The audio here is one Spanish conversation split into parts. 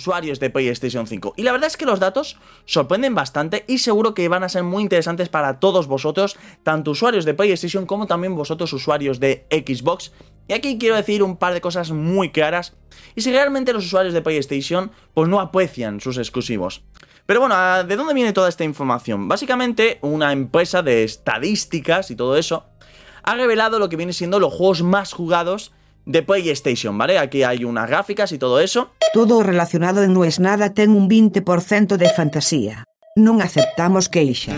usuarios de PlayStation 5. Y la verdad es que los datos sorprenden bastante y seguro que van a ser muy interesantes para todos vosotros, tanto usuarios de PlayStation como también vosotros usuarios de Xbox. Y aquí quiero decir un par de cosas muy claras. Y si realmente los usuarios de PlayStation pues no aprecian sus exclusivos. Pero bueno, ¿de dónde viene toda esta información? Básicamente una empresa de estadísticas y todo eso ha revelado lo que viene siendo los juegos más jugados de PlayStation, ¿vale? Aquí hay unas gráficas y todo eso. Todo relacionado en No es nada ten un 20% de fantasía. Non aceptamos queixas.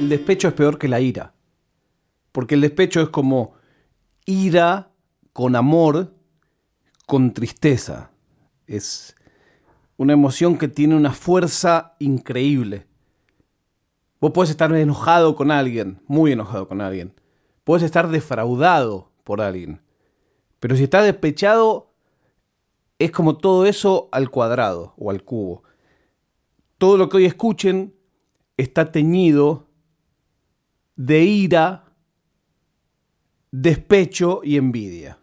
El despecho es peor que la ira. Porque el despecho es como ira con amor, con tristeza. Es una emoción que tiene una fuerza increíble. Vos puedes estar enojado con alguien, muy enojado con alguien. Puedes estar defraudado por alguien. Pero si estás despechado, es como todo eso al cuadrado o al cubo. Todo lo que hoy escuchen está teñido de ira, despecho y envidia.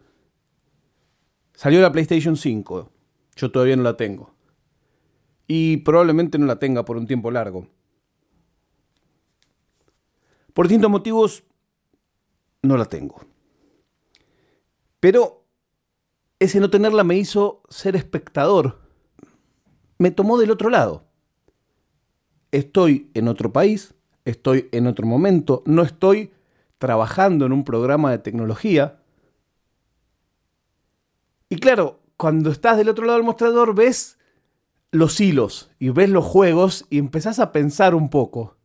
Salió la PlayStation 5. Yo todavía no la tengo. Y probablemente no la tenga por un tiempo largo. Por distintos motivos, no la tengo. Pero ese no tenerla me hizo ser espectador. Me tomó del otro lado. Estoy en otro país, estoy en otro momento, no estoy trabajando en un programa de tecnología. Y claro, cuando estás del otro lado del mostrador ves los hilos y ves los juegos y empezás a pensar un poco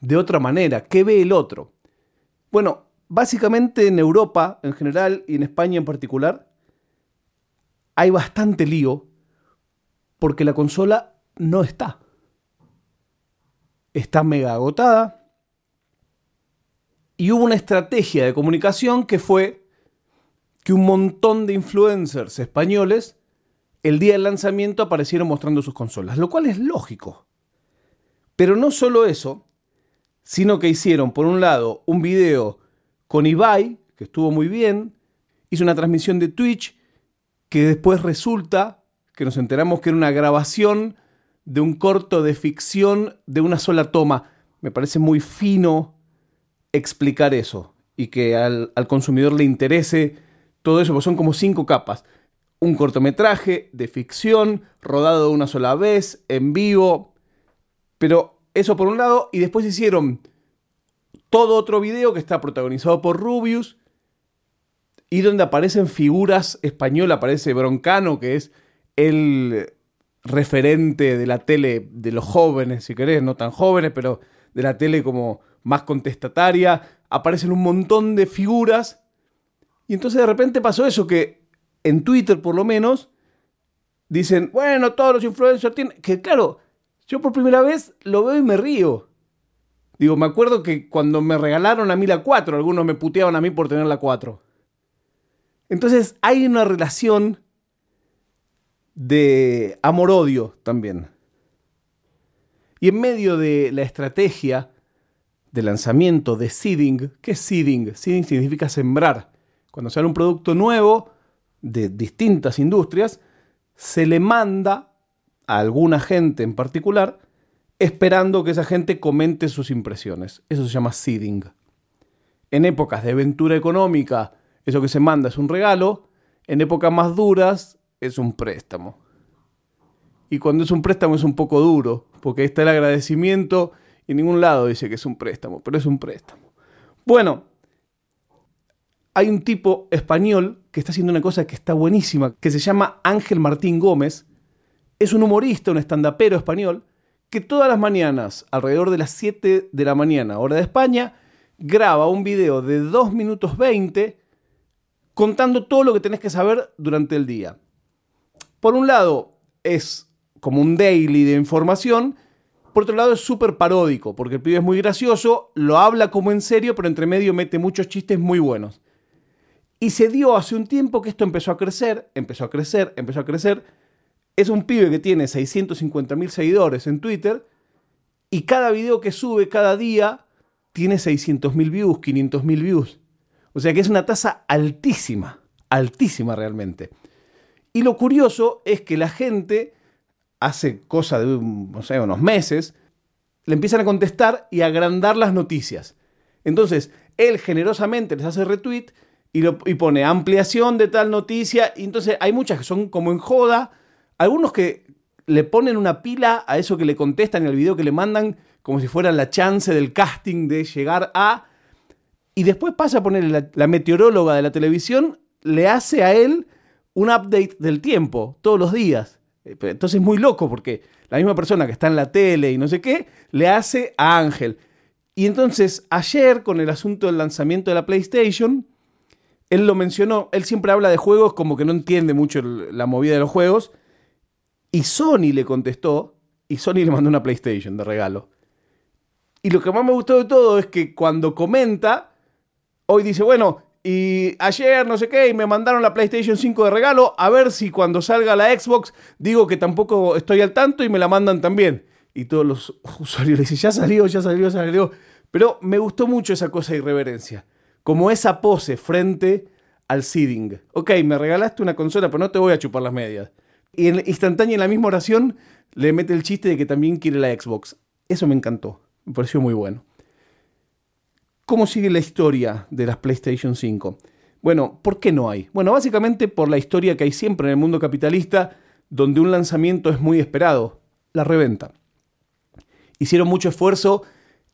de otra manera? ¿Qué ve el otro? Bueno, básicamente en Europa en general y en España en particular hay bastante lío porque la consola no está. Está mega agotada. Y hubo una estrategia de comunicación que fue que un montón de influencers españoles el día del lanzamiento aparecieron mostrando sus consolas, lo cual es lógico. Pero no solo eso, sino que hicieron, por un lado, un video con Ibai, que estuvo muy bien, hizo una transmisión de Twitch, que después resulta que nos enteramos que era una grabación de un corto de ficción de una sola toma. Me parece muy fino explicar eso y que al, al consumidor le interese todo eso, porque son como cinco capas. Un cortometraje de ficción, rodado una sola vez, en vivo, pero eso por un lado, y después hicieron todo otro video que está protagonizado por Rubius y donde aparecen figuras españolas, aparece Broncano, que es el referente de la tele de los jóvenes, si querés, no tan jóvenes, pero de la tele como más contestataria, aparecen un montón de figuras. Y entonces de repente pasó eso que en Twitter por lo menos dicen, bueno, todos los influencers tienen, que claro, yo por primera vez lo veo y me río. Digo, me acuerdo que cuando me regalaron a mí la 4, algunos me puteaban a mí por tener la 4. Entonces hay una relación de amor-odio también. Y en medio de la estrategia de lanzamiento de seeding, ¿qué es seeding? Seeding significa sembrar. Cuando sale un producto nuevo de distintas industrias, se le manda a alguna gente en particular, esperando que esa gente comente sus impresiones. Eso se llama seeding. En épocas de aventura económica, eso que se manda es un regalo. En épocas más duras, es un préstamo. Y cuando es un préstamo es un poco duro, porque ahí está el agradecimiento y ningún lado dice que es un préstamo, pero es un préstamo. Bueno, hay un tipo español que está haciendo una cosa que está buenísima, que se llama Ángel Martín Gómez, es un humorista, un estandapero español, que todas las mañanas, alrededor de las 7 de la mañana, hora de España, graba un video de 2 minutos 20 contando todo lo que tenés que saber durante el día. Por un lado, es como un daily de información, por otro lado es súper paródico, porque el pibe es muy gracioso, lo habla como en serio, pero entre medio mete muchos chistes muy buenos. Y se dio hace un tiempo que esto empezó a crecer, empezó a crecer, empezó a crecer, es un pibe que tiene 650 mil seguidores en Twitter y cada video que sube cada día tiene 600 mil views, 500 mil views. O sea que es una tasa altísima, altísima realmente. Y lo curioso es que la gente hace cosa de no sé, unos meses, le empiezan a contestar y agrandar las noticias. Entonces, él generosamente les hace retweet y, y pone ampliación de tal noticia. Y entonces hay muchas que son como en joda. Algunos que le ponen una pila a eso que le contestan en el video que le mandan, como si fuera la chance del casting de llegar a. Y después pasa a ponerle la, la meteoróloga de la televisión, le hace a él un update del tiempo todos los días. Eh, entonces es muy loco porque la misma persona que está en la tele y no sé qué, le hace a Ángel. Y entonces ayer con el asunto del lanzamiento de la PlayStation, él lo mencionó, él siempre habla de juegos como que no entiende mucho la movida de los juegos, y Sony le contestó, y Sony le mandó una PlayStation de regalo. Y lo que más me gustó de todo es que cuando comenta, hoy dice, bueno, y ayer no sé qué, y me mandaron la PlayStation 5 de regalo, a ver si cuando salga la Xbox digo que tampoco estoy al tanto y me la mandan también. Y todos los usuarios le dicen, ya salió, ya salió, ya salió. Pero me gustó mucho esa cosa de irreverencia. Como esa pose frente al seeding. Ok, me regalaste una consola, pero no te voy a chupar las medias. Y en, instantánea en la misma oración le mete el chiste de que también quiere la Xbox. Eso me encantó. Me pareció muy bueno. ¿Cómo sigue la historia de las PlayStation 5? Bueno, ¿por qué no hay? Bueno, básicamente por la historia que hay siempre en el mundo capitalista, donde un lanzamiento es muy esperado, la reventa. Hicieron mucho esfuerzo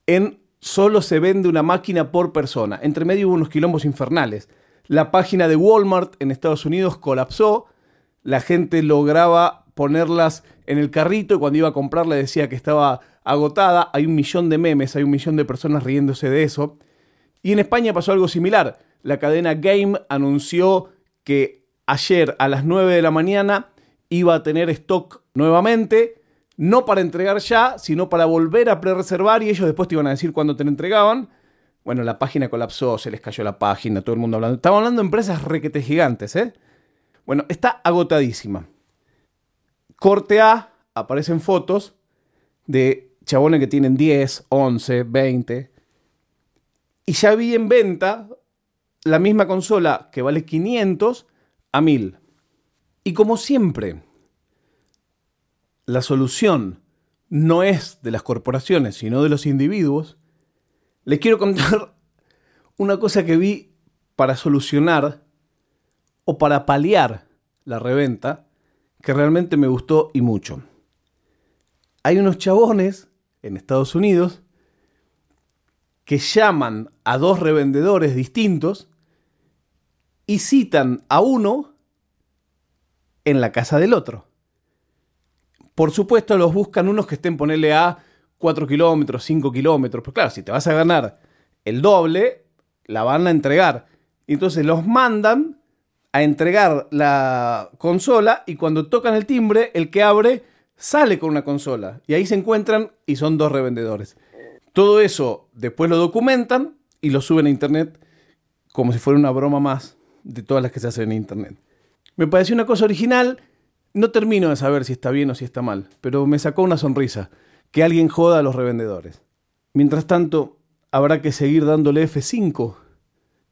en solo se vende una máquina por persona. Entre medio hubo unos quilombos infernales. La página de Walmart en Estados Unidos colapsó, la gente lograba ponerlas en el carrito y cuando iba a comprarla decía que estaba agotada. Hay un millón de memes, hay un millón de personas riéndose de eso. Y en España pasó algo similar. La cadena Game anunció que ayer a las 9 de la mañana iba a tener stock nuevamente no para entregar ya, sino para volver a pre-reservar y ellos después te iban a decir cuándo te lo entregaban. Bueno, la página colapsó, se les cayó la página, todo el mundo hablando. Estamos hablando de empresas requete gigantes, ¿eh? Bueno, está agotadísima. Corte A, aparecen fotos de chabones que tienen 10, 11, 20. Y ya vi en venta la misma consola que vale 500 a 1000. Y como siempre, la solución no es de las corporaciones, sino de los individuos, les quiero contar una cosa que vi para solucionar o para paliar la reventa que realmente me gustó y mucho. Hay unos chabones en Estados Unidos que llaman a dos revendedores distintos y citan a uno en la casa del otro. Por supuesto, los buscan unos que estén, ponerle a 4 kilómetros, 5 kilómetros. Pero claro, si te vas a ganar el doble, la van a entregar. Entonces los mandan a entregar la consola y cuando tocan el timbre, el que abre sale con una consola. Y ahí se encuentran y son dos revendedores. Todo eso después lo documentan y lo suben a internet como si fuera una broma más de todas las que se hacen en internet. Me pareció una cosa original no termino de saber si está bien o si está mal, pero me sacó una sonrisa. Que alguien joda a los revendedores. Mientras tanto, habrá que seguir dándole F5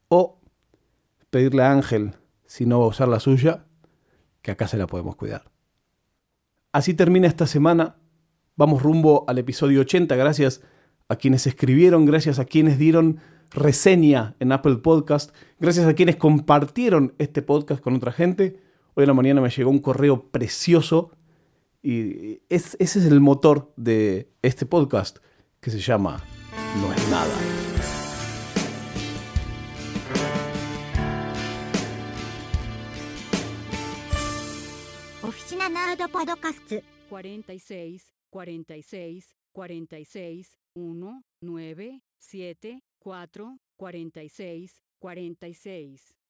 o pedirle a Ángel, si no va a usar la suya, que acá se la podemos cuidar. Así termina esta semana. Vamos rumbo al episodio 80. Gracias a quienes escribieron, gracias a quienes dieron reseña en Apple Podcast, gracias a quienes compartieron este podcast con otra gente. Hoy en la mañana me llegó un correo precioso y ese es el motor de este podcast que se llama No es nada. Oficina Nerd Podcast 46, 46, 46, 1, 9, 7, 4, 46, 46.